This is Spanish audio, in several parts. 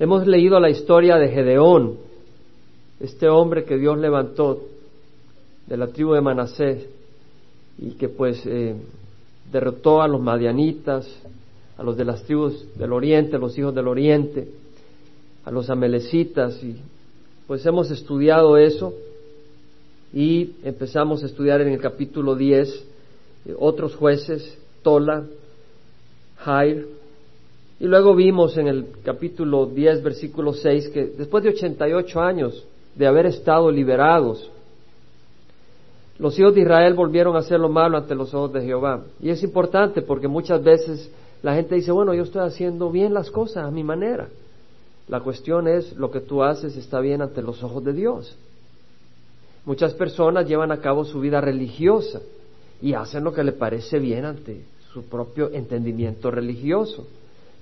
Hemos leído la historia de Gedeón, este hombre que Dios levantó de la tribu de Manasés y que pues eh, derrotó a los madianitas, a los de las tribus del oriente, los hijos del oriente, a los amelecitas y pues hemos estudiado eso y empezamos a estudiar en el capítulo 10 eh, otros jueces, Tola, Jair, y luego vimos en el capítulo 10, versículo 6, que después de 88 años de haber estado liberados, los hijos de Israel volvieron a hacer lo malo ante los ojos de Jehová. Y es importante porque muchas veces la gente dice, bueno, yo estoy haciendo bien las cosas a mi manera. La cuestión es, lo que tú haces está bien ante los ojos de Dios. Muchas personas llevan a cabo su vida religiosa y hacen lo que le parece bien ante su propio entendimiento religioso.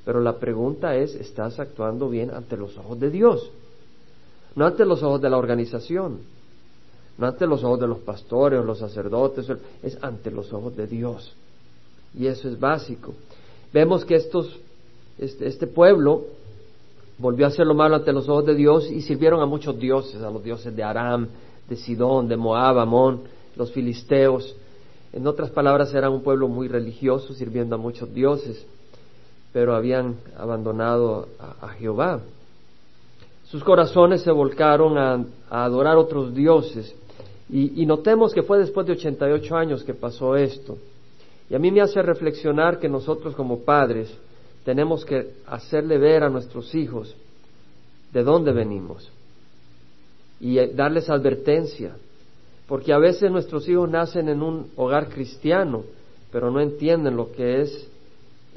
Pero la pregunta es, ¿estás actuando bien ante los ojos de Dios? No ante los ojos de la organización, no ante los ojos de los pastores o los sacerdotes, es ante los ojos de Dios. Y eso es básico. Vemos que estos, este, este pueblo volvió a hacer lo malo ante los ojos de Dios y sirvieron a muchos dioses, a los dioses de Aram, de Sidón, de Moab, Amón, los filisteos. En otras palabras, eran un pueblo muy religioso, sirviendo a muchos dioses pero habían abandonado a, Jehová. Sus corazones se volcaron a, adorar otros dioses. Y, y, notemos que fue después de 88 años que pasó esto. Y a mí me hace reflexionar que nosotros como padres tenemos que hacerle ver a nuestros hijos de dónde venimos y darles advertencia. Porque a veces nuestros hijos nacen en un hogar cristiano, pero no entienden lo que es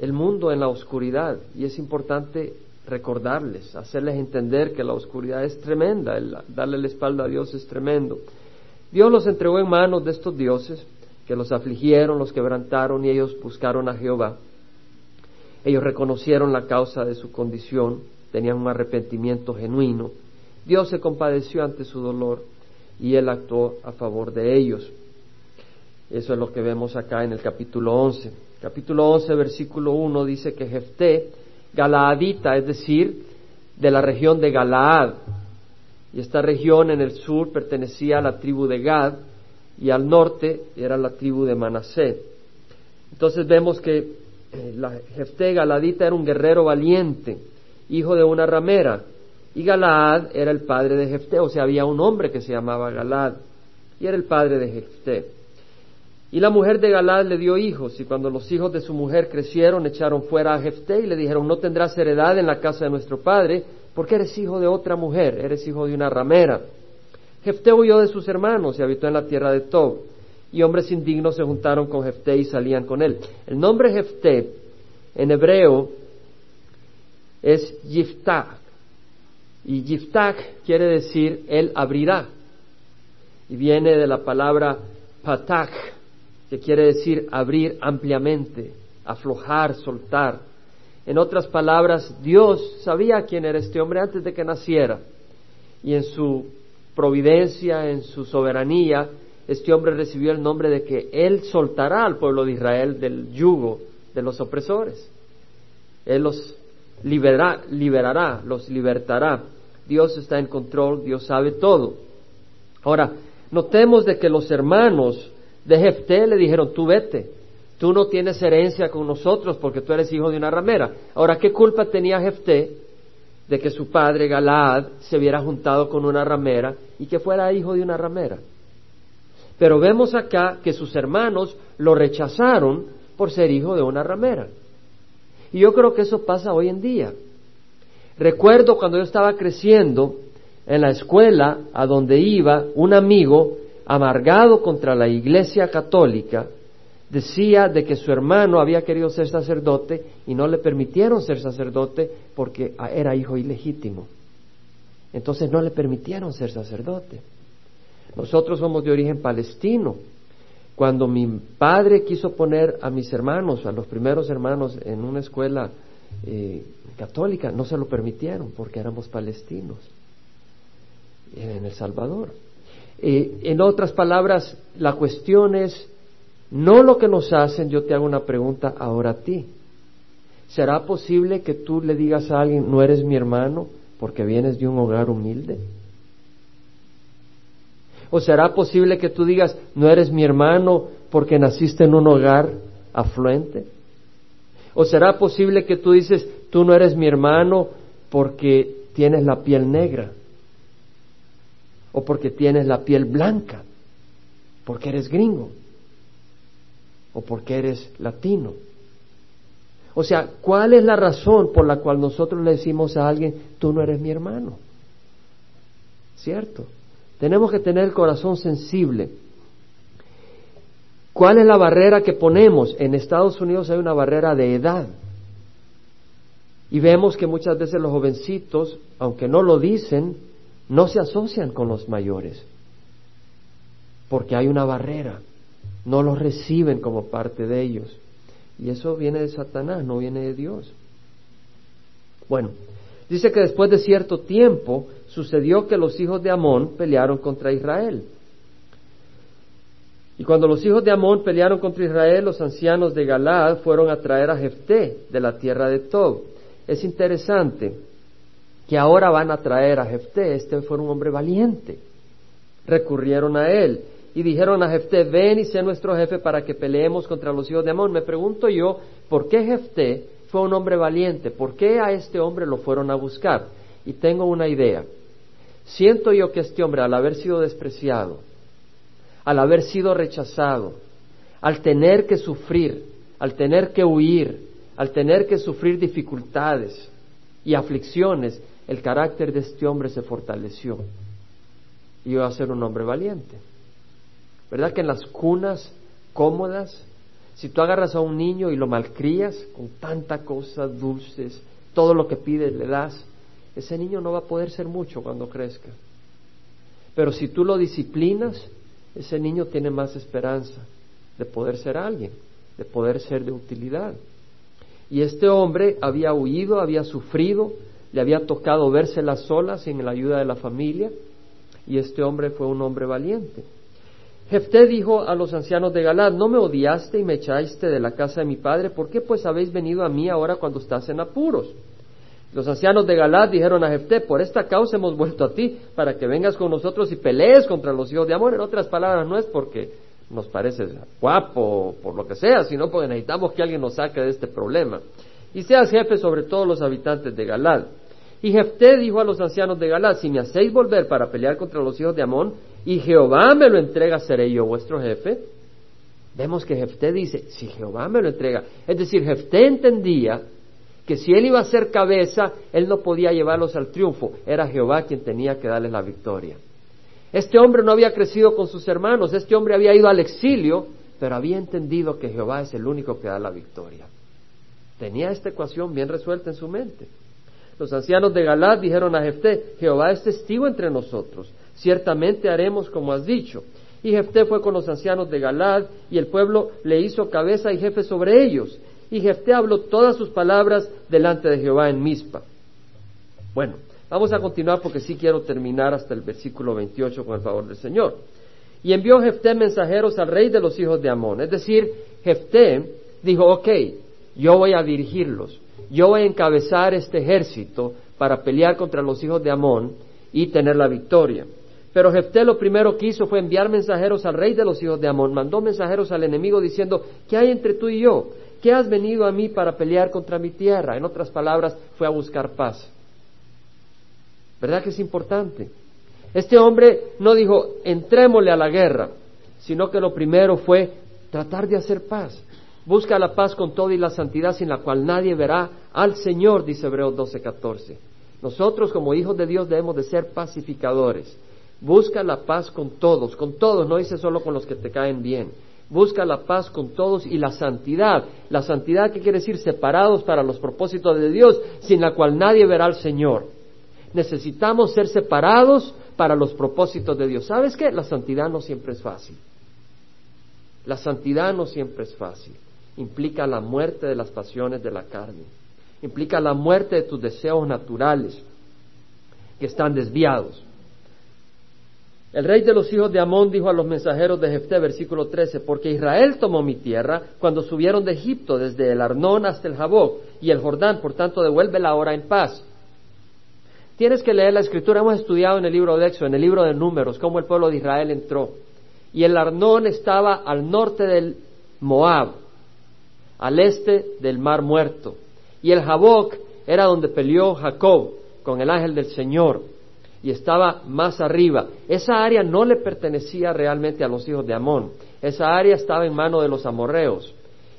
el mundo en la oscuridad y es importante recordarles, hacerles entender que la oscuridad es tremenda, el darle la espalda a Dios es tremendo. Dios los entregó en manos de estos dioses que los afligieron, los quebrantaron y ellos buscaron a Jehová. Ellos reconocieron la causa de su condición, tenían un arrepentimiento genuino. Dios se compadeció ante su dolor y él actuó a favor de ellos. Eso es lo que vemos acá en el capítulo 11 capítulo 11, versículo 1 dice que Jefté, Galaadita, es decir, de la región de Galaad, y esta región en el sur pertenecía a la tribu de Gad y al norte era la tribu de Manasé. Entonces vemos que eh, la Jefté Galadita era un guerrero valiente, hijo de una ramera, y Galaad era el padre de Jefté, o sea, había un hombre que se llamaba Galad, y era el padre de Jefté. Y la mujer de Galad le dio hijos, y cuando los hijos de su mujer crecieron, echaron fuera a Jefté y le dijeron, no tendrás heredad en la casa de nuestro padre, porque eres hijo de otra mujer, eres hijo de una ramera. Jefté huyó de sus hermanos y habitó en la tierra de Tob, y hombres indignos se juntaron con Jefté y salían con él. El nombre Jefté en hebreo es Yiftach, y Yiftach quiere decir él abrirá, y viene de la palabra patach, que quiere decir abrir ampliamente, aflojar, soltar. En otras palabras, Dios sabía quién era este hombre antes de que naciera y en su providencia, en su soberanía, este hombre recibió el nombre de que Él soltará al pueblo de Israel del yugo de los opresores. Él los liberará, liberará, los libertará. Dios está en control, Dios sabe todo. Ahora, notemos de que los hermanos de Jefté le dijeron, tú vete, tú no tienes herencia con nosotros porque tú eres hijo de una ramera. Ahora, ¿qué culpa tenía Jefté de que su padre Galaad se hubiera juntado con una ramera y que fuera hijo de una ramera? Pero vemos acá que sus hermanos lo rechazaron por ser hijo de una ramera. Y yo creo que eso pasa hoy en día. Recuerdo cuando yo estaba creciendo en la escuela a donde iba, un amigo amargado contra la Iglesia católica, decía de que su hermano había querido ser sacerdote y no le permitieron ser sacerdote porque era hijo ilegítimo. Entonces no le permitieron ser sacerdote. Nosotros somos de origen palestino. Cuando mi padre quiso poner a mis hermanos, a los primeros hermanos, en una escuela eh, católica, no se lo permitieron porque éramos palestinos en El Salvador. Eh, en otras palabras, la cuestión es no lo que nos hacen, yo te hago una pregunta ahora a ti, ¿Será posible que tú le digas a alguien, no eres mi hermano porque vienes de un hogar humilde? ¿O será posible que tú digas, no eres mi hermano porque naciste en un hogar afluente? ¿O será posible que tú dices, tú no eres mi hermano porque tienes la piel negra? ¿O porque tienes la piel blanca? ¿Porque eres gringo? ¿O porque eres latino? O sea, ¿cuál es la razón por la cual nosotros le decimos a alguien, tú no eres mi hermano? ¿Cierto? Tenemos que tener el corazón sensible. ¿Cuál es la barrera que ponemos? En Estados Unidos hay una barrera de edad. Y vemos que muchas veces los jovencitos, aunque no lo dicen, no se asocian con los mayores. Porque hay una barrera. No los reciben como parte de ellos. Y eso viene de Satanás, no viene de Dios. Bueno, dice que después de cierto tiempo sucedió que los hijos de Amón pelearon contra Israel. Y cuando los hijos de Amón pelearon contra Israel, los ancianos de Galaad fueron a traer a Jefté de la tierra de Tob. Es interesante que ahora van a traer a Jefté. Este fue un hombre valiente. Recurrieron a él y dijeron a Jefté, ven y sé nuestro jefe para que peleemos contra los hijos de Amón. Me pregunto yo, ¿por qué Jefté fue un hombre valiente? ¿Por qué a este hombre lo fueron a buscar? Y tengo una idea. Siento yo que este hombre, al haber sido despreciado, al haber sido rechazado, al tener que sufrir, al tener que huir, al tener que sufrir dificultades y aflicciones, el carácter de este hombre se fortaleció y iba a ser un hombre valiente. ¿Verdad que en las cunas cómodas, si tú agarras a un niño y lo malcrías con tanta cosa dulces, todo lo que pides le das, ese niño no va a poder ser mucho cuando crezca. Pero si tú lo disciplinas, ese niño tiene más esperanza de poder ser alguien, de poder ser de utilidad. Y este hombre había huido, había sufrido, le había tocado verse las solas sin la ayuda de la familia, y este hombre fue un hombre valiente. Jefté dijo a los ancianos de Galad, no me odiaste y me echaste de la casa de mi padre, ¿por qué pues habéis venido a mí ahora cuando estás en apuros? Los ancianos de Galad dijeron a Jefté, por esta causa hemos vuelto a ti, para que vengas con nosotros y pelees contra los hijos de Amor. En otras palabras, no es porque nos parece guapo por lo que sea, sino porque necesitamos que alguien nos saque de este problema. Y seas jefe sobre todos los habitantes de Galad. Y Jefté dijo a los ancianos de Galad, si me hacéis volver para pelear contra los hijos de Amón, y Jehová me lo entrega, seré yo vuestro jefe. Vemos que Jefté dice, si Jehová me lo entrega. Es decir, Jefté entendía que si él iba a ser cabeza, él no podía llevarlos al triunfo, era Jehová quien tenía que darles la victoria. Este hombre no había crecido con sus hermanos, este hombre había ido al exilio, pero había entendido que Jehová es el único que da la victoria. Tenía esta ecuación bien resuelta en su mente. Los ancianos de Galad dijeron a Jefté, Jehová es testigo entre nosotros, ciertamente haremos como has dicho. Y Jefté fue con los ancianos de Galad, y el pueblo le hizo cabeza y jefe sobre ellos. Y Jefté habló todas sus palabras delante de Jehová en Mizpa. Bueno, vamos a continuar porque sí quiero terminar hasta el versículo 28 con el favor del Señor. Y envió Jefté mensajeros al rey de los hijos de Amón. Es decir, Jefté dijo, ok, yo voy a dirigirlos, yo voy a encabezar este ejército para pelear contra los hijos de Amón y tener la victoria. Pero Jefté lo primero que hizo fue enviar mensajeros al rey de los hijos de Amón, mandó mensajeros al enemigo diciendo, ¿qué hay entre tú y yo? ¿Qué has venido a mí para pelear contra mi tierra? En otras palabras, fue a buscar paz. ¿Verdad que es importante? Este hombre no dijo, entrémosle a la guerra, sino que lo primero fue tratar de hacer paz. Busca la paz con todo y la santidad sin la cual nadie verá al Señor, dice Hebreos 12:14. Nosotros como hijos de Dios debemos de ser pacificadores. Busca la paz con todos, con todos, no dice solo con los que te caen bien. Busca la paz con todos y la santidad. La santidad, ¿qué quiere decir? Separados para los propósitos de Dios, sin la cual nadie verá al Señor. Necesitamos ser separados para los propósitos de Dios. ¿Sabes qué? La santidad no siempre es fácil. La santidad no siempre es fácil. Implica la muerte de las pasiones de la carne. Implica la muerte de tus deseos naturales que están desviados. El rey de los hijos de Amón dijo a los mensajeros de Jefté, versículo 13, porque Israel tomó mi tierra cuando subieron de Egipto desde el Arnón hasta el Jaboc, y el Jordán, por tanto devuélvela ahora en paz. Tienes que leer la escritura, hemos estudiado en el libro de Éxodo, en el libro de Números, cómo el pueblo de Israel entró. Y el Arnón estaba al norte del Moab, al este del Mar Muerto. Y el Jaboc era donde peleó Jacob con el ángel del Señor y estaba más arriba. Esa área no le pertenecía realmente a los hijos de Amón. Esa área estaba en manos de los amorreos.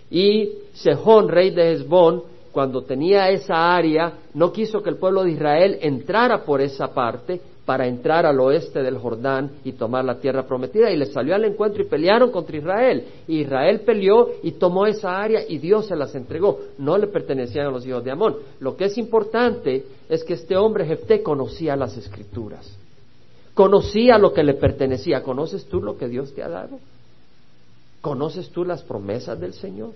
Y Sejón, rey de Hezbón, cuando tenía esa área, no quiso que el pueblo de Israel entrara por esa parte para entrar al oeste del Jordán y tomar la tierra prometida. Y le salió al encuentro y pelearon contra Israel. Israel peleó y tomó esa área y Dios se las entregó. No le pertenecían a los hijos de Amón. Lo que es importante es que este hombre Jefté conocía las escrituras. Conocía lo que le pertenecía. ¿Conoces tú lo que Dios te ha dado? ¿Conoces tú las promesas del Señor?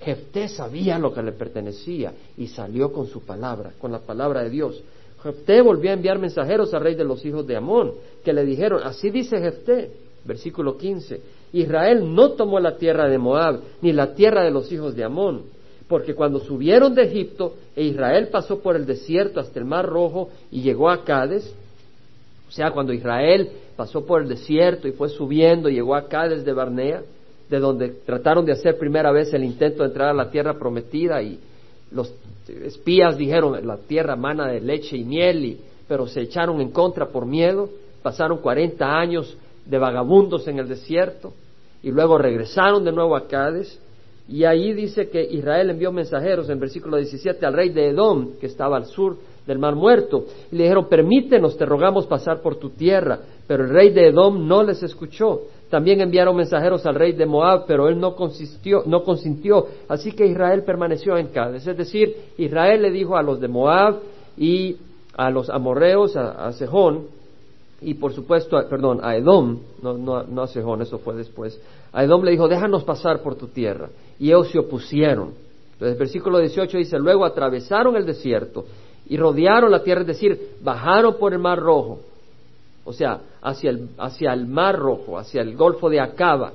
Jefté sabía lo que le pertenecía y salió con su palabra, con la palabra de Dios. Jefté volvió a enviar mensajeros al rey de los hijos de Amón, que le dijeron, así dice Jefté, versículo 15, Israel no tomó la tierra de Moab, ni la tierra de los hijos de Amón, porque cuando subieron de Egipto, e Israel pasó por el desierto hasta el Mar Rojo y llegó a Cádiz, o sea, cuando Israel pasó por el desierto y fue subiendo y llegó acá desde Barnea, de donde trataron de hacer primera vez el intento de entrar a la tierra prometida y los espías dijeron la tierra mana de leche y miel, y, pero se echaron en contra por miedo, pasaron 40 años de vagabundos en el desierto y luego regresaron de nuevo a Cádiz y ahí dice que Israel envió mensajeros en versículo 17 al rey de Edom, que estaba al sur del mar muerto, y le dijeron, permítenos, te rogamos pasar por tu tierra. Pero el rey de Edom no les escuchó. También enviaron mensajeros al rey de Moab, pero él no, consistió, no consintió. Así que Israel permaneció en Cádiz. Es decir, Israel le dijo a los de Moab y a los amorreos, a, Sejón, y por supuesto, perdón, a Edom, no, no, no a Sejón, eso fue después. A Edom le dijo, déjanos pasar por tu tierra. Y ellos se opusieron. Entonces, versículo 18 dice, luego atravesaron el desierto y rodearon la tierra, es decir, bajaron por el mar rojo, o sea, hacia el, hacia el mar rojo, hacia el golfo de Acaba,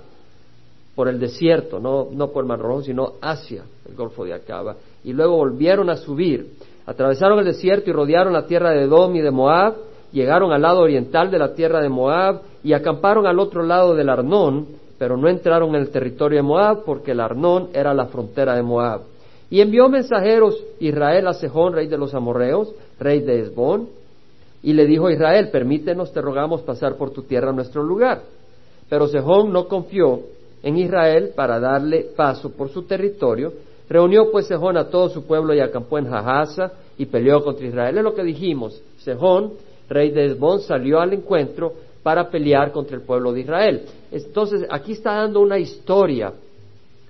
por el desierto, no, no por el mar rojo, sino hacia el golfo de Acaba, y luego volvieron a subir, atravesaron el desierto y rodearon la tierra de Edom y de Moab, llegaron al lado oriental de la tierra de Moab y acamparon al otro lado del Arnón, pero no entraron en el territorio de Moab porque el Arnón era la frontera de Moab. Y envió mensajeros Israel a Sejón, rey de los amorreos, rey de Esbón, y le dijo a Israel, permítenos, te rogamos pasar por tu tierra a nuestro lugar. Pero Sejón no confió en Israel para darle paso por su territorio. Reunió pues Sejón a todo su pueblo y acampó en Jahasa y peleó contra Israel. Es lo que dijimos. Sejón, rey de Esbón, salió al encuentro para pelear contra el pueblo de Israel. Entonces, aquí está dando una historia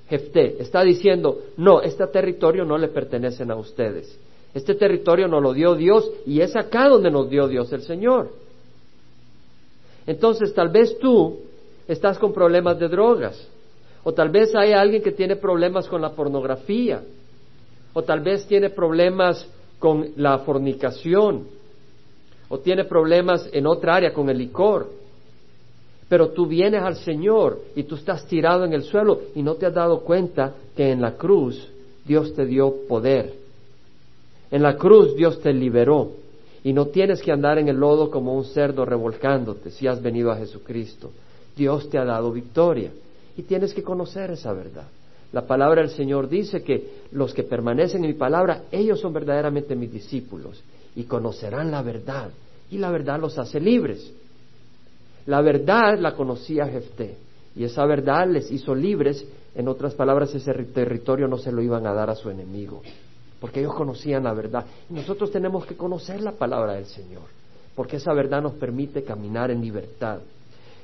Jefté está diciendo, no, este territorio no le pertenecen a ustedes. Este territorio nos lo dio Dios y es acá donde nos dio Dios el Señor. Entonces, tal vez tú estás con problemas de drogas, o tal vez hay alguien que tiene problemas con la pornografía, o tal vez tiene problemas con la fornicación, o tiene problemas en otra área con el licor. Pero tú vienes al Señor y tú estás tirado en el suelo y no te has dado cuenta que en la cruz Dios te dio poder. En la cruz Dios te liberó y no tienes que andar en el lodo como un cerdo revolcándote si has venido a Jesucristo. Dios te ha dado victoria y tienes que conocer esa verdad. La palabra del Señor dice que los que permanecen en mi palabra, ellos son verdaderamente mis discípulos y conocerán la verdad y la verdad los hace libres. La verdad la conocía Jefté y esa verdad les hizo libres. En otras palabras, ese territorio no se lo iban a dar a su enemigo, porque ellos conocían la verdad. Y nosotros tenemos que conocer la palabra del Señor, porque esa verdad nos permite caminar en libertad.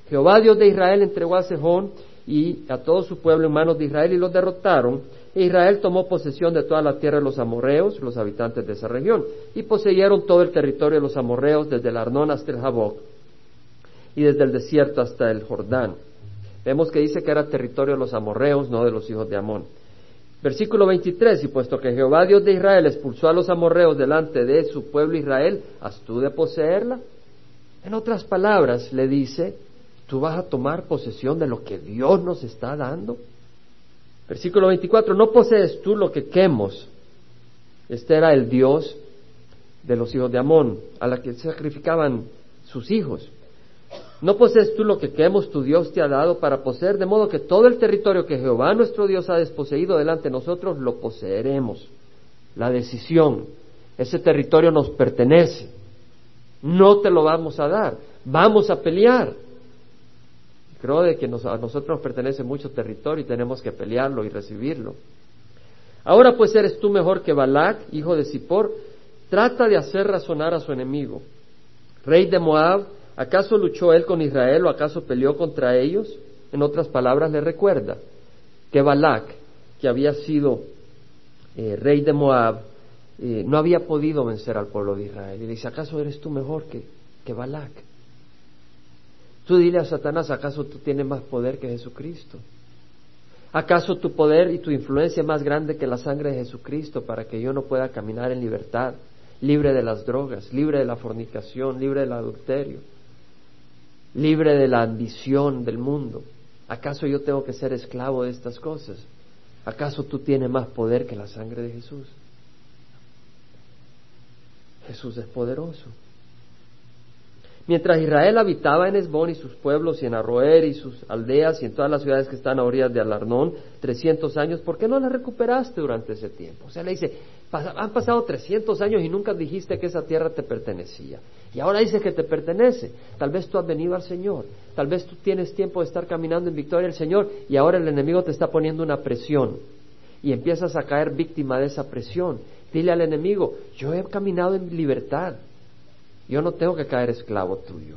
Jehová Dios de Israel entregó a Sejón y a todo su pueblo en manos de Israel y los derrotaron. E Israel tomó posesión de toda la tierra de los amorreos, los habitantes de esa región, y poseyeron todo el territorio de los amorreos desde el Arnón hasta el Jaboc y desde el desierto hasta el Jordán. Vemos que dice que era territorio de los amorreos, no de los hijos de Amón. Versículo 23, y puesto que Jehová Dios de Israel expulsó a los amorreos delante de su pueblo Israel, ¿has tú de poseerla? En otras palabras, le dice, tú vas a tomar posesión de lo que Dios nos está dando. Versículo 24, ¿no posees tú lo que quemos Este era el Dios de los hijos de Amón, a la que sacrificaban sus hijos. ¿No posees tú lo que queremos tu Dios te ha dado para poseer, de modo que todo el territorio que Jehová nuestro Dios ha desposeído delante de nosotros lo poseeremos? La decisión, ese territorio nos pertenece, no te lo vamos a dar, vamos a pelear. Creo de que a nosotros nos pertenece mucho territorio y tenemos que pelearlo y recibirlo. Ahora pues eres tú mejor que Balac, hijo de Zippor, trata de hacer razonar a su enemigo. Rey de Moab, ¿Acaso luchó él con Israel o acaso peleó contra ellos? En otras palabras, le recuerda que Balak, que había sido eh, rey de Moab, eh, no había podido vencer al pueblo de Israel. Y le dice, ¿acaso eres tú mejor que, que Balak? Tú dile a Satanás, ¿acaso tú tienes más poder que Jesucristo? ¿Acaso tu poder y tu influencia es más grande que la sangre de Jesucristo para que yo no pueda caminar en libertad, libre de las drogas, libre de la fornicación, libre del adulterio? Libre de la ambición del mundo. ¿Acaso yo tengo que ser esclavo de estas cosas? ¿Acaso tú tienes más poder que la sangre de Jesús? Jesús es poderoso. Mientras Israel habitaba en Esbón y sus pueblos y en Arroer y sus aldeas y en todas las ciudades que están a orillas de Alarnón, 300 años, ¿por qué no la recuperaste durante ese tiempo? O sea, le dice, han pasado 300 años y nunca dijiste que esa tierra te pertenecía. Y ahora dices que te pertenece. Tal vez tú has venido al Señor. Tal vez tú tienes tiempo de estar caminando en victoria del Señor y ahora el enemigo te está poniendo una presión. Y empiezas a caer víctima de esa presión. Dile al enemigo, yo he caminado en libertad. Yo no tengo que caer esclavo tuyo.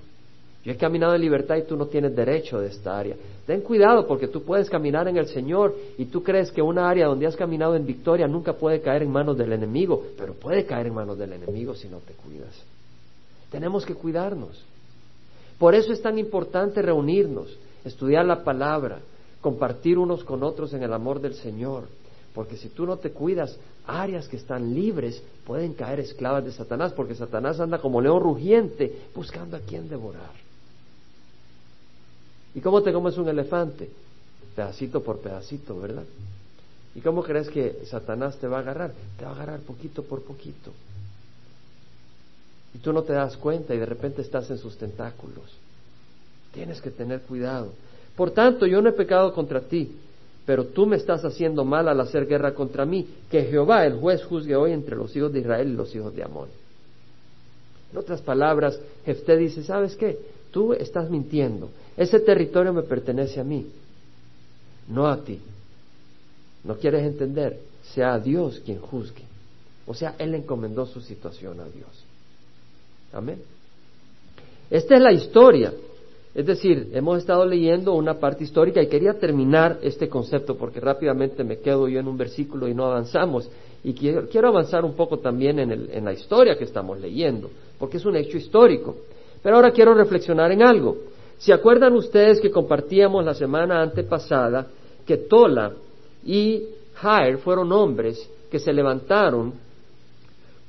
Yo he caminado en libertad y tú no tienes derecho de esta área. Ten cuidado porque tú puedes caminar en el Señor y tú crees que una área donde has caminado en victoria nunca puede caer en manos del enemigo, pero puede caer en manos del enemigo si no te cuidas. Tenemos que cuidarnos. Por eso es tan importante reunirnos, estudiar la palabra, compartir unos con otros en el amor del Señor, porque si tú no te cuidas, áreas que están libres pueden caer esclavas de Satanás, porque Satanás anda como león rugiente buscando a quien devorar. ¿Y cómo te comes un elefante? Pedacito por pedacito, ¿verdad? ¿Y cómo crees que Satanás te va a agarrar? Te va a agarrar poquito por poquito. Y tú no te das cuenta y de repente estás en sus tentáculos. Tienes que tener cuidado. Por tanto, yo no he pecado contra ti, pero tú me estás haciendo mal al hacer guerra contra mí. Que Jehová, el juez, juzgue hoy entre los hijos de Israel y los hijos de Amón. En otras palabras, Jefté dice, ¿sabes qué? Tú estás mintiendo. Ese territorio me pertenece a mí, no a ti. ¿No quieres entender? Sea Dios quien juzgue. O sea, Él encomendó su situación a Dios. Amén. Esta es la historia es decir, hemos estado leyendo una parte histórica y quería terminar este concepto porque rápidamente me quedo yo en un versículo y no avanzamos. Y quiero, avanzar un poco también en, en la historia que estamos leyendo, porque es un hecho histórico. Pero ahora quiero reflexionar en algo. ¿Se acuerdan ustedes que compartíamos la semana antepasada que Tola y Jair fueron hombres que se levantaron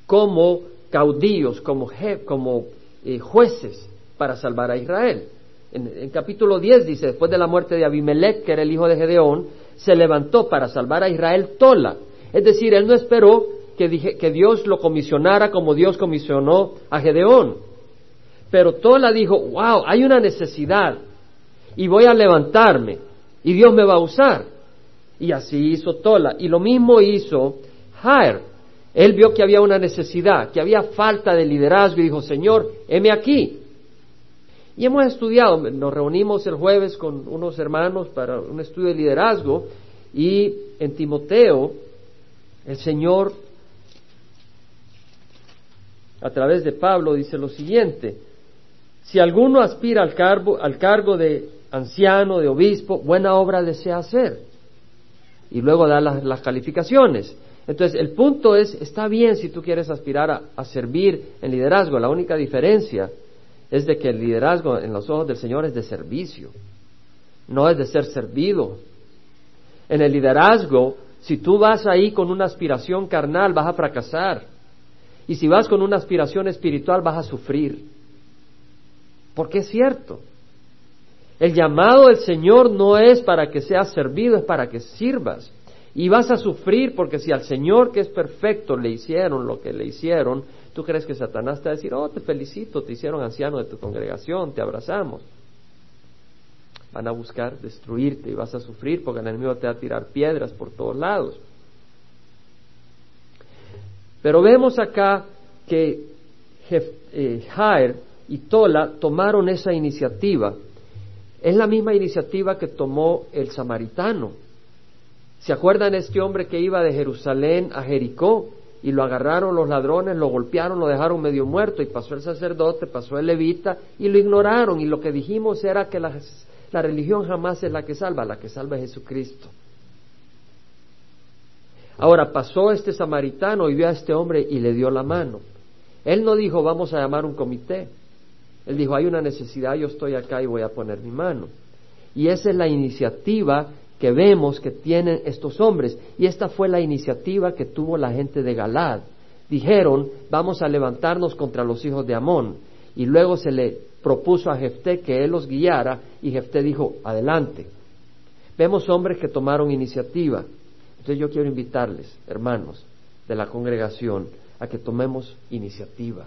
como caudillos, como, como eh, jueces para salvar a Israel? En, capítulo 10 dice, después de la muerte de Abimelech, que era el hijo de Gedeón, se levantó para salvar a Israel Tola. Es decir, él no esperó que, que Dios lo comisionara como Dios comisionó a Gedeón. Pero Tola dijo, wow, hay una necesidad y voy a levantarme y Dios me va a usar. Y así hizo Tola. Y lo mismo hizo Jair. Él vio que había una necesidad, que había falta de liderazgo y dijo, Señor, heme aquí. Y hemos estudiado, nos reunimos el jueves con unos hermanos para un estudio de liderazgo y en Timoteo el Señor a través de Pablo dice lo siguiente, si alguno aspira al cargo, al cargo de anciano, de obispo, buena obra desea hacer. Y luego da las, calificaciones. Entonces, el punto es, está bien si tú quieres aspirar a servir en liderazgo, la única diferencia es de que el liderazgo en los ojos del Señor es de servicio, no es de ser servido. En el liderazgo, si tú vas ahí con una aspiración carnal, vas a fracasar. Y si vas con una aspiración espiritual, vas a sufrir. Porque es cierto. El llamado del Señor no es para que seas servido, es para que sirvas. Y vas a sufrir porque si al Señor que es perfecto le hicieron lo que le hicieron, tú crees que Satanás te va a decir, oh, te felicito, te hicieron anciano de tu congregación, te abrazamos. Van a buscar destruirte y vas a sufrir porque el enemigo te va a tirar piedras por todos lados. Pero vemos acá que eh, Jair y Tola tomaron esa iniciativa. Es la misma iniciativa que tomó el samaritano. ¿Se acuerdan este hombre que iba de Jerusalén a Jericó y lo agarraron los ladrones, lo golpearon, lo dejaron medio muerto y pasó el sacerdote, pasó el levita y lo ignoraron y lo que dijimos era que la, la religión jamás es la que salva, la que salva es Jesucristo. Ahora pasó este samaritano y vio a este hombre y le dio la mano. Él no dijo vamos a llamar un comité. Él dijo hay una necesidad, yo estoy acá y voy a poner mi mano. Y esa es la iniciativa que vemos que tienen estos hombres. Y esta fue la iniciativa que tuvo la gente de Galad. Dijeron, vamos a levantarnos contra los hijos de Amón. Y luego se le propuso a Jefté que él los guiara y Jefté dijo, adelante. Vemos hombres que tomaron iniciativa. Entonces yo quiero invitarles, hermanos de la congregación, a que tomemos iniciativa.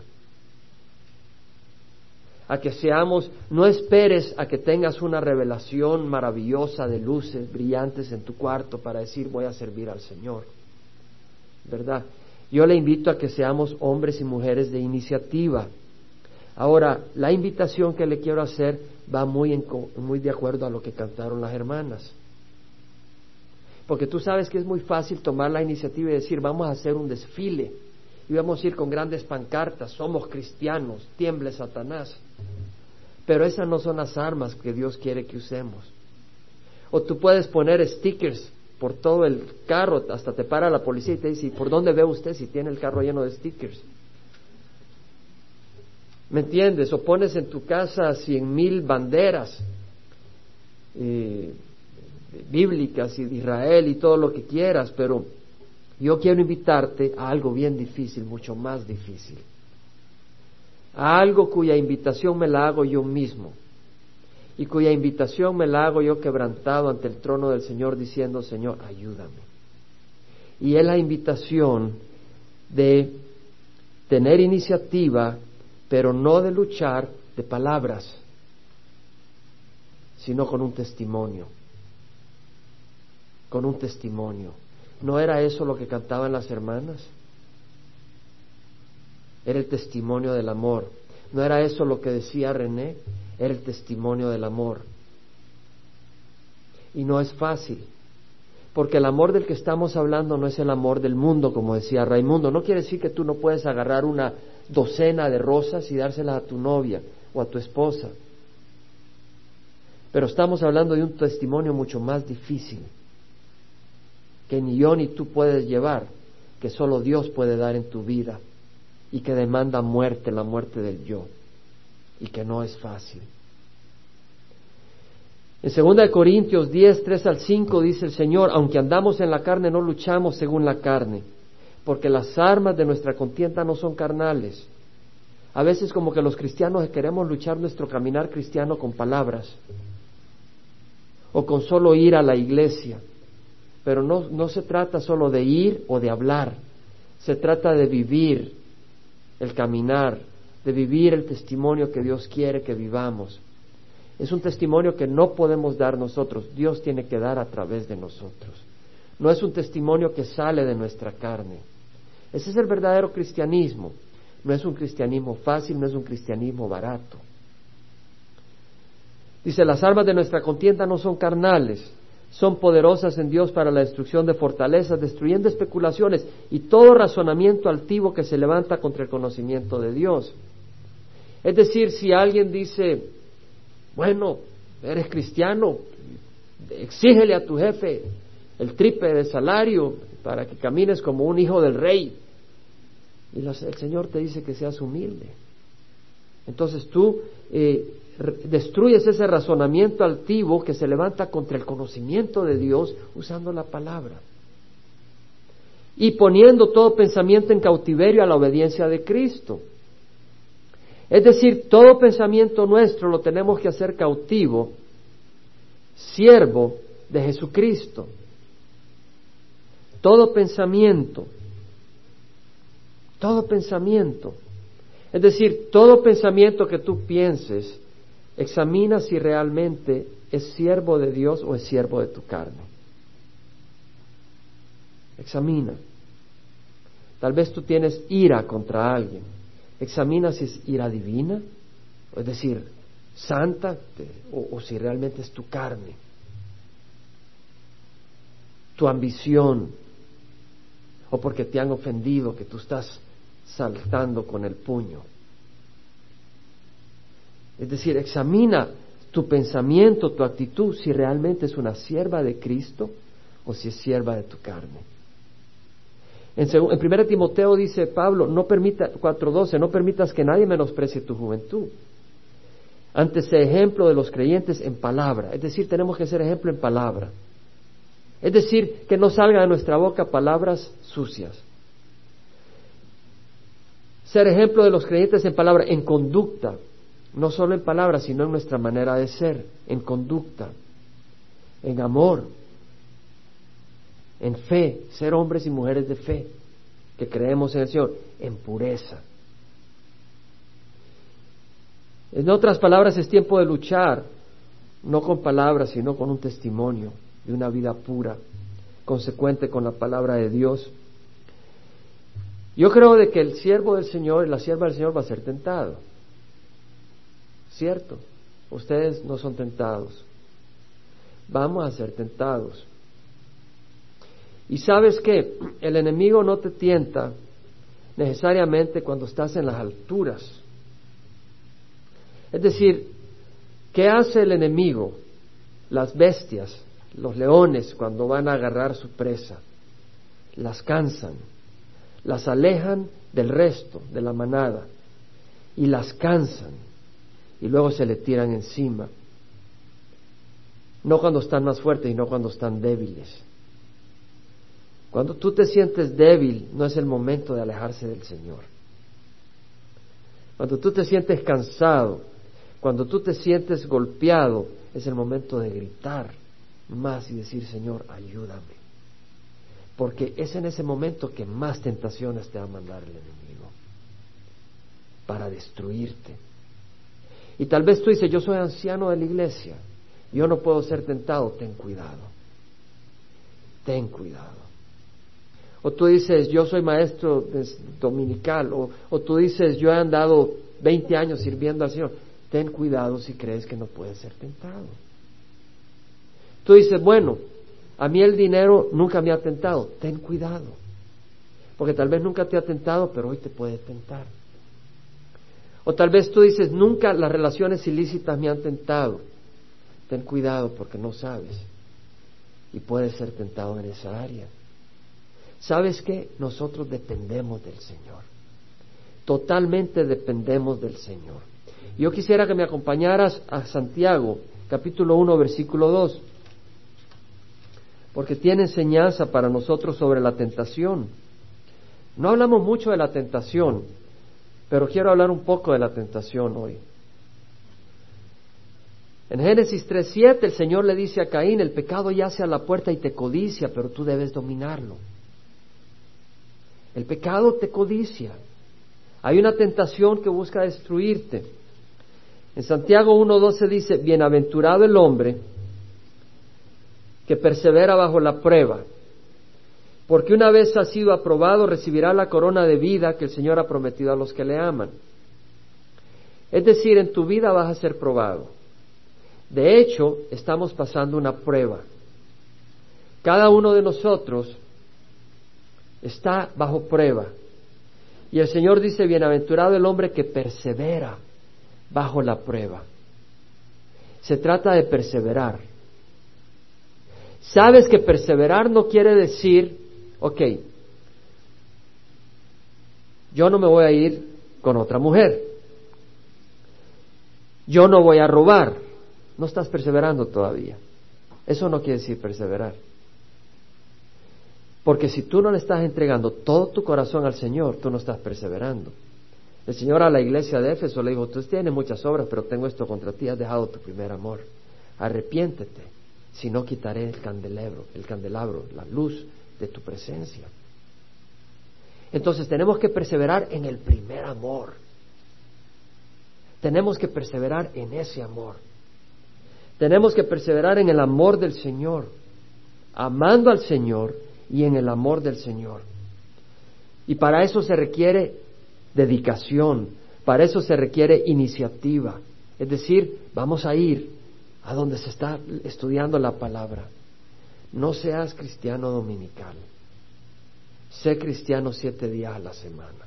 A que seamos, no esperes a que tengas una revelación maravillosa de luces brillantes en tu cuarto para decir voy a servir al Señor. ¿Verdad? Yo le invito a que seamos hombres y mujeres de iniciativa. Ahora, la invitación que le quiero hacer va muy, muy de acuerdo a lo que cantaron las hermanas. Porque tú sabes que es muy fácil tomar la iniciativa y decir, vamos a hacer un desfile y vamos a ir con grandes pancartas, somos cristianos, tiemble Satanás. Pero esas no son las armas que Dios quiere que usemos. O tú puedes poner stickers por todo el carro, hasta te para la policía y te dice, ¿por dónde ve usted si tiene el carro lleno de stickers? ¿Me entiendes? O pones en tu casa cien mil banderas. Eh, bíblicas y de Israel y todo lo que quieras, pero yo quiero invitarte a algo bien difícil, mucho más difícil. A algo cuya invitación me la hago yo mismo y cuya invitación me la hago yo quebrantado ante el trono del Señor diciendo, Señor, ayúdame. Y es la invitación de tener iniciativa, pero no de luchar de palabras, sino con un testimonio con un testimonio. ¿No era eso lo que cantaban las hermanas? Era el testimonio del amor. ¿No era eso lo que decía René? Era el testimonio del amor. Y no es fácil, porque el amor del que estamos hablando no es el amor del mundo, como decía Raimundo. No quiere decir que tú no puedes agarrar una docena de rosas y dárselas a tu novia o a tu esposa. Pero estamos hablando de un testimonio mucho más difícil que ni yo ni tú puedes llevar, que solo Dios puede dar en tu vida y que demanda muerte, la muerte del yo, y que no es fácil. En 2 Corintios 10, 3 al 5 dice el Señor, aunque andamos en la carne, no luchamos según la carne, porque las armas de nuestra contienda no son carnales. A veces como que los cristianos queremos luchar nuestro caminar cristiano con palabras, o con solo ir a la iglesia, pero no, no se trata solo de ir o de hablar, se trata de vivir el caminar, de vivir el testimonio que Dios quiere que vivamos. Es un testimonio que no podemos dar nosotros, Dios tiene que dar a través de nosotros. No es un testimonio que sale de nuestra carne. Ese es el verdadero cristianismo. No es un cristianismo fácil, no es un cristianismo barato. Dice, las armas de nuestra contienda no son carnales, son poderosas en Dios para la destrucción de fortalezas, destruyendo especulaciones y todo razonamiento altivo que se levanta contra el conocimiento de Dios. Es decir, si alguien dice, bueno, eres cristiano, exígele a tu jefe el triple de salario para que camines como un hijo del rey. Y el Señor te dice que seas humilde. Entonces tú eh, destruyes ese razonamiento altivo que se levanta contra el conocimiento de Dios usando la palabra. Y poniendo todo pensamiento en cautiverio a la obediencia de Cristo. Es decir, todo pensamiento nuestro lo tenemos que hacer cautivo, siervo de Jesucristo. todo pensamiento, todo pensamiento. Es decir, todo pensamiento que tú pienses, examina si realmente es siervo de Dios o es siervo de tu carne. Examina. Tal vez tú tienes ira contra alguien. Examina si es ira divina, es decir, santa, o, o si realmente es tu carne, tu ambición, o porque te han ofendido, que tú estás saltando con el puño. Es decir, examina tu pensamiento, tu actitud, si realmente es una sierva de Cristo o si es sierva de tu carne. En, en 1 Timoteo dice Pablo, no permita, 4.12, no permitas que nadie menosprecie tu juventud. Antes sé ejemplo de los creyentes en palabra. Es decir, tenemos que ser ejemplo en palabra. Es decir, que no salgan de nuestra boca palabras sucias. Ser ejemplo de los creyentes en palabra, en conducta, no solo en palabras, sino en nuestra manera de ser, en conducta, en amor, en fe, ser hombres y mujeres de fe, que creemos en el Señor, en pureza. En otras palabras, es tiempo de luchar, no con palabras, sino con un testimonio de una vida pura, consecuente con la palabra de Dios. Yo creo de que el siervo del Señor, la sierva del Señor va a ser tentado. ¿Cierto? Ustedes no son tentados. Vamos a ser tentados. Y sabes que el enemigo no te tienta necesariamente cuando estás en las alturas. Es decir, ¿qué hace el enemigo? Las bestias, los leones, cuando van a agarrar su presa, las cansan las alejan del resto, de la manada, y las cansan, y luego se le tiran encima. No cuando están más fuertes y no cuando están débiles. Cuando tú te sientes débil, no es el momento de alejarse del Señor. Cuando tú te sientes cansado, cuando tú te sientes golpeado, es el momento de gritar más y decir, Señor, ayúdame porque es en ese momento que más tentaciones te va a mandar el enemigo para destruirte. Y tal vez tú dices, yo soy anciano de la iglesia, yo no puedo ser tentado, ten cuidado, ten cuidado. O tú dices, yo soy maestro dominical, o, o tú dices, yo he andado 20 años sirviendo al Señor, ten cuidado si crees que no puedes ser tentado. Tú dices, bueno, a mí el dinero nunca me ha tentado. Ten cuidado. Porque tal vez nunca te ha tentado, pero hoy te puede tentar. O tal vez tú dices, nunca las relaciones ilícitas me han tentado. Ten cuidado porque no sabes. Y puedes ser tentado en esa área. ¿Sabes qué? Nosotros dependemos del Señor. Totalmente dependemos del Señor. Yo quisiera que me acompañaras a Santiago, capítulo 1, versículo 2 porque tiene enseñanza para nosotros sobre la tentación. No hablamos mucho de la tentación, pero quiero hablar un poco de la tentación hoy. En Génesis 3.7 el Señor le dice a Caín, el pecado yace a la puerta y te codicia, pero tú debes dominarlo. El pecado te codicia. Hay una tentación que busca destruirte. En Santiago 1.12 dice, bienaventurado el hombre que persevera bajo la prueba, porque una vez ha sido aprobado recibirá la corona de vida que el Señor ha prometido a los que le aman. Es decir, en tu vida vas a ser probado. De hecho, estamos pasando una prueba. Cada uno de nosotros está bajo prueba. Y el Señor dice, bienaventurado el hombre que persevera bajo la prueba. Se trata de perseverar. Sabes que perseverar no quiere decir, ok, yo no me voy a ir con otra mujer, yo no voy a robar, no estás perseverando todavía. Eso no quiere decir perseverar. Porque si tú no le estás entregando todo tu corazón al Señor, tú no estás perseverando. El Señor a la iglesia de Éfeso le dijo, tú tienes muchas obras, pero tengo esto contra ti, has dejado tu primer amor. Arrepiéntete si no quitaré el candelabro, el candelabro, la luz de tu presencia. Entonces tenemos que perseverar en el primer amor. Tenemos que perseverar en ese amor. Tenemos que perseverar en el amor del Señor, amando al Señor y en el amor del Señor. Y para eso se requiere dedicación, para eso se requiere iniciativa. Es decir, vamos a ir a donde se está estudiando la palabra. No seas cristiano dominical. Sé cristiano siete días a la semana,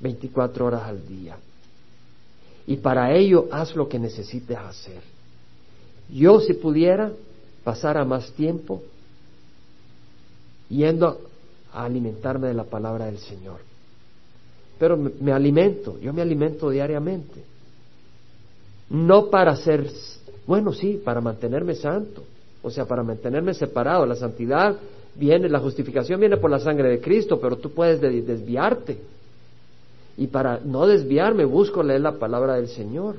24 horas al día. Y para ello haz lo que necesites hacer. Yo si pudiera pasar a más tiempo yendo a alimentarme de la palabra del Señor. Pero me, alimento, yo me alimento diariamente. No para ser, bueno, sí, para mantenerme santo, o sea, para mantenerme separado. La santidad viene, la justificación viene por la sangre de Cristo, pero tú puedes desviarte. Y para no desviarme busco leer la palabra del Señor.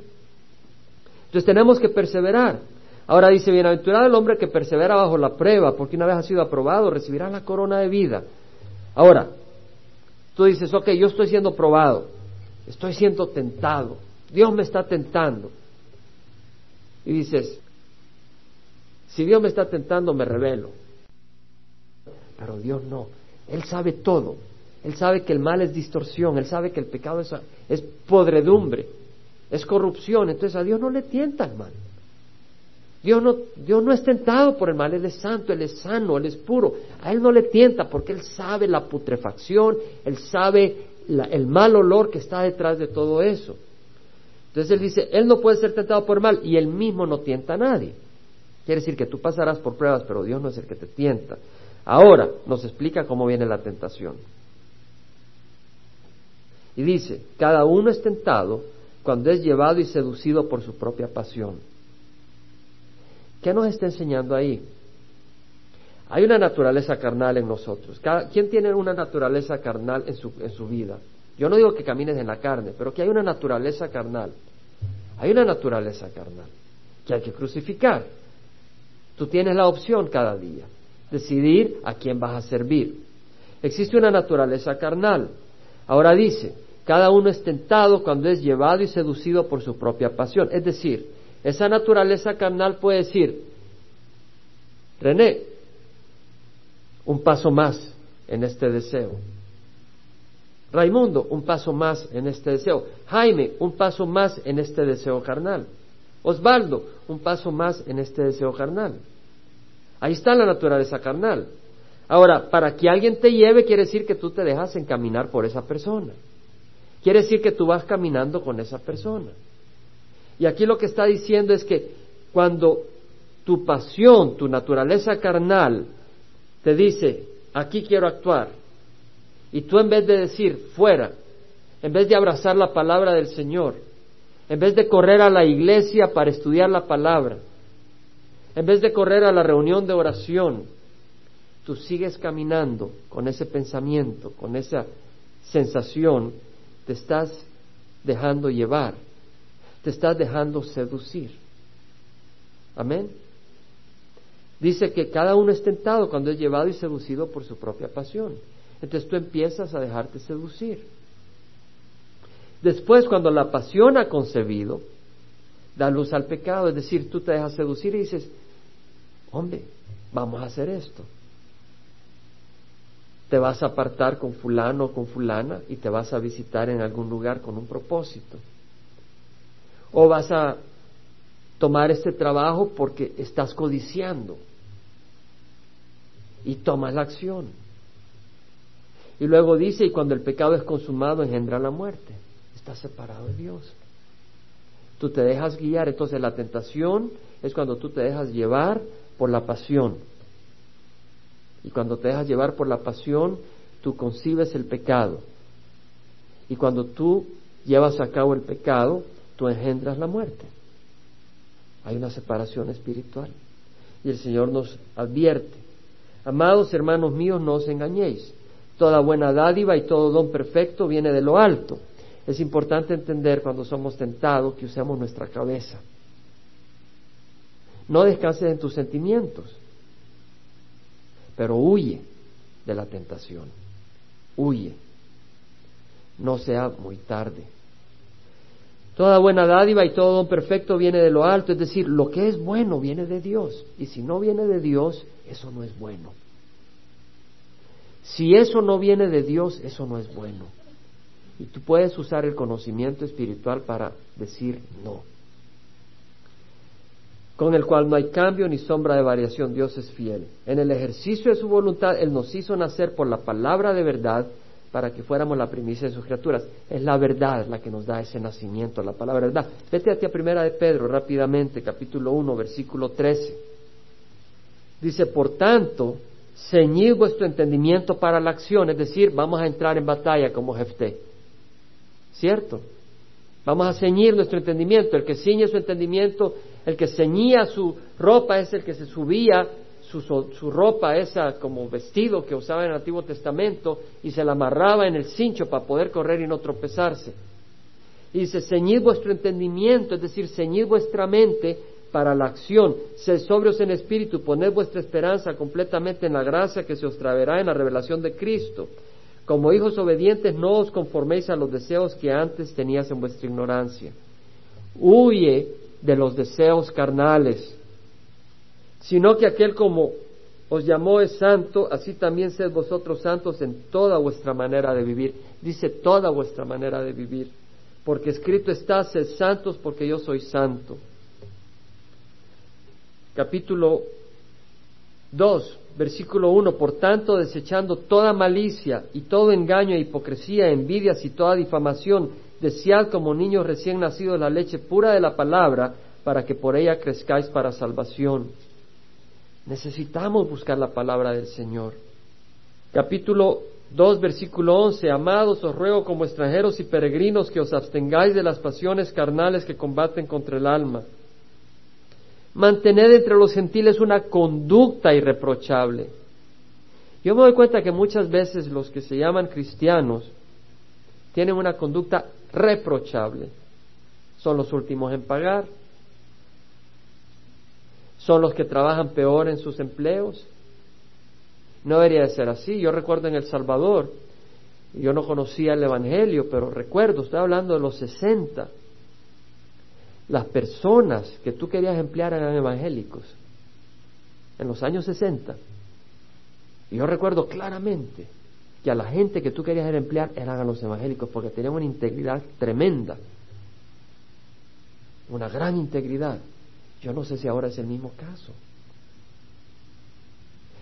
Entonces tenemos que perseverar. Ahora dice, bienaventurado el hombre que persevera bajo la prueba, porque una vez ha sido aprobado, recibirá la corona de vida. Ahora, tú dices, ok, yo estoy siendo probado, estoy siendo tentado, Dios me está tentando. Y dices, si Dios me está tentando, me revelo. Pero Dios no, Él sabe todo. Él sabe que el mal es distorsión, Él sabe que el pecado es, podredumbre, es corrupción. Entonces a Dios no le tienta el mal. Dios no, Dios no es tentado por el mal, Él es santo, Él es sano, Él es puro. A Él no le tienta porque Él sabe la putrefacción, Él sabe el mal olor que está detrás de todo eso. Entonces Él dice, Él no puede ser tentado por el mal y Él mismo no tienta a nadie. Quiere decir que tú pasarás por pruebas, pero Dios no es el que te tienta. Ahora nos explica cómo viene la tentación. Y dice, cada uno es tentado cuando es llevado y seducido por su propia pasión. ¿Qué nos está enseñando ahí? Hay una naturaleza carnal en nosotros. ¿Quién tiene una naturaleza carnal en su, en su vida? Yo no digo que camines en la carne, pero que hay una naturaleza carnal. Hay una naturaleza carnal que hay que crucificar. Tú tienes la opción cada día, decidir a quién vas a servir. Existe una naturaleza carnal. Ahora dice, cada uno es tentado cuando es llevado y seducido por su propia pasión. Es decir, esa naturaleza carnal puede decir, René, un paso más en este deseo. Raimundo, un paso más en este deseo. Jaime, un paso más en este deseo carnal. Osvaldo, un paso más en este deseo carnal. Ahí está la naturaleza carnal. Ahora, para que alguien te lleve quiere decir que tú te dejas encaminar por esa persona. Quiere decir que tú vas caminando con esa persona. Y aquí lo que está diciendo es que cuando tu pasión, tu naturaleza carnal, te dice, aquí quiero actuar, y tú en vez de decir, fuera, en vez de abrazar la palabra del Señor, en vez de correr a la iglesia para estudiar la palabra, en vez de correr a la reunión de oración, tú sigues caminando con ese pensamiento, con esa sensación, te estás dejando llevar te estás dejando seducir. Amén. Dice que cada uno es tentado cuando es llevado y seducido por su propia pasión. Entonces tú empiezas a dejarte seducir. Después, cuando la pasión ha concebido, da luz al pecado, es decir, tú te dejas seducir y dices, hombre, vamos a hacer esto. Te vas a apartar con fulano o con fulana y te vas a visitar en algún lugar con un propósito o vas a tomar este trabajo porque estás codiciando y tomas la acción. Y luego dice, y cuando el pecado es consumado engendra la muerte. Estás separado de Dios. Tú te dejas guiar, entonces la tentación es cuando tú te dejas llevar por la pasión. Y cuando te dejas llevar por la pasión, tú concibes el pecado. Y cuando tú llevas a cabo el pecado, tú engendras la muerte. Hay una separación espiritual. Y el Señor nos advierte, amados hermanos míos, no os engañéis. Toda buena dádiva y todo don perfecto viene de lo alto. Es importante entender cuando somos tentados que usemos nuestra cabeza. No descanses en tus sentimientos, pero huye de la tentación. Huye. No sea muy tarde. Toda buena dádiva y todo don perfecto viene de lo alto, es decir, lo que es bueno viene de Dios. Y si no viene de Dios, eso no es bueno. Si eso no viene de Dios, eso no es bueno. Y tú puedes usar el conocimiento espiritual para decir no. Con el cual no hay cambio ni sombra de variación. Dios es fiel. En el ejercicio de su voluntad, Él nos hizo nacer por la palabra de verdad para que fuéramos la primicia de sus criaturas. Es la verdad la que nos da ese nacimiento, la palabra verdad. Vete a primera de Pedro rápidamente, capítulo 1, versículo 13. Dice, por tanto, ceñid vuestro entendimiento para la acción, es decir, vamos a entrar en batalla como Jefté. ¿Cierto? Vamos a ceñir nuestro entendimiento. El que ciñe su entendimiento, el que ceñía su ropa es el que se subía su, su, ropa, esa como vestido que usaba en el Antiguo Testamento, y se la amarraba en el cincho para poder correr y no tropezarse. Y dice, ceñid vuestro entendimiento, es decir, ceñid vuestra mente para la acción, sed sobrios en espíritu, poned vuestra esperanza completamente en la gracia que se os traerá en la revelación de Cristo. Como hijos obedientes, no os conforméis a los deseos que antes tenías en vuestra ignorancia. Huye de los deseos carnales, sino que aquel como os llamó es santo, así también sed vosotros santos en toda vuestra manera de vivir. Dice toda vuestra manera de vivir, porque escrito está, sed santos porque yo soy santo. Capítulo 2, versículo 1, por tanto, desechando toda malicia y todo engaño e hipocresía, envidias y toda difamación, desead como niños recién nacidos la leche pura de la palabra, para que por ella crezcáis para salvación. Necesitamos buscar la palabra del Señor. Capítulo 2, versículo 11. Amados, os ruego como extranjeros y peregrinos que os abstengáis de las pasiones carnales que combaten contra el alma mantener entre los gentiles una conducta irreprochable. Yo me doy cuenta que muchas veces los que se llaman cristianos tienen una conducta reprochable. Son los últimos en pagar, son los que trabajan peor en sus empleos. No debería de ser así. Yo recuerdo en El Salvador, yo no conocía el Evangelio, pero recuerdo, estoy hablando de los sesenta, las personas que tú querías emplear eran evangélicos en los años 60. Y yo recuerdo claramente que a la gente que tú querías emplear eran a los evangélicos porque tenían una integridad tremenda, una gran integridad. Yo no sé si ahora es el mismo caso.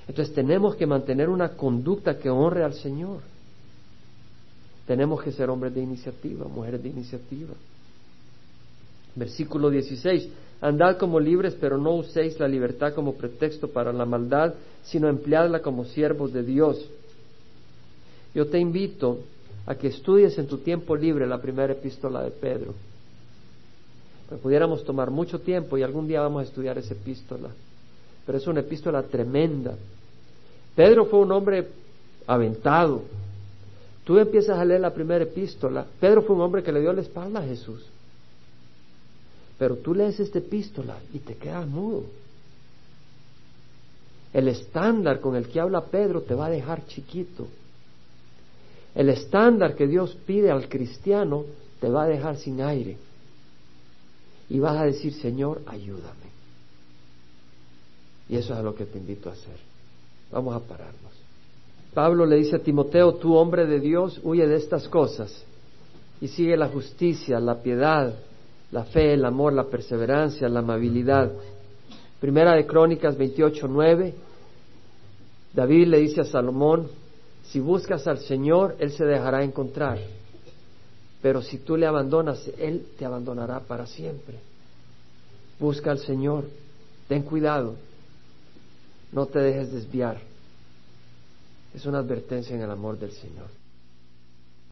Entonces tenemos que mantener una conducta que honre al Señor. Tenemos que ser hombres de iniciativa, mujeres de iniciativa. Versículo 16. Andad como libres, pero no uséis la libertad como pretexto para la maldad, sino empleadla como siervos de Dios. Yo te invito a que estudies en tu tiempo libre la primera epístola de Pedro. Pues pudiéramos tomar mucho tiempo y algún día vamos a estudiar esa epístola. Pero es una epístola tremenda. Pedro fue un hombre aventado. Tú empiezas a leer la primera epístola. Pedro fue un hombre que le dio la espalda a Jesús. Pero tú lees esta epístola y te quedas mudo. El estándar con el que habla Pedro te va a dejar chiquito. El estándar que Dios pide al cristiano te va a dejar sin aire. Y vas a decir, Señor, ayúdame. Y eso es a lo que te invito a hacer. Vamos a pararnos. Pablo le dice a Timoteo, tú hombre de Dios, huye de estas cosas y sigue la justicia, la piedad, la fe, el amor, la perseverancia, la amabilidad. Primera de Crónicas 28, 9. David le dice a Salomón, si buscas al Señor, Él se dejará encontrar. Pero si tú le abandonas, Él te abandonará para siempre. Busca al Señor, ten cuidado, no te dejes desviar. Es una advertencia en el amor del Señor.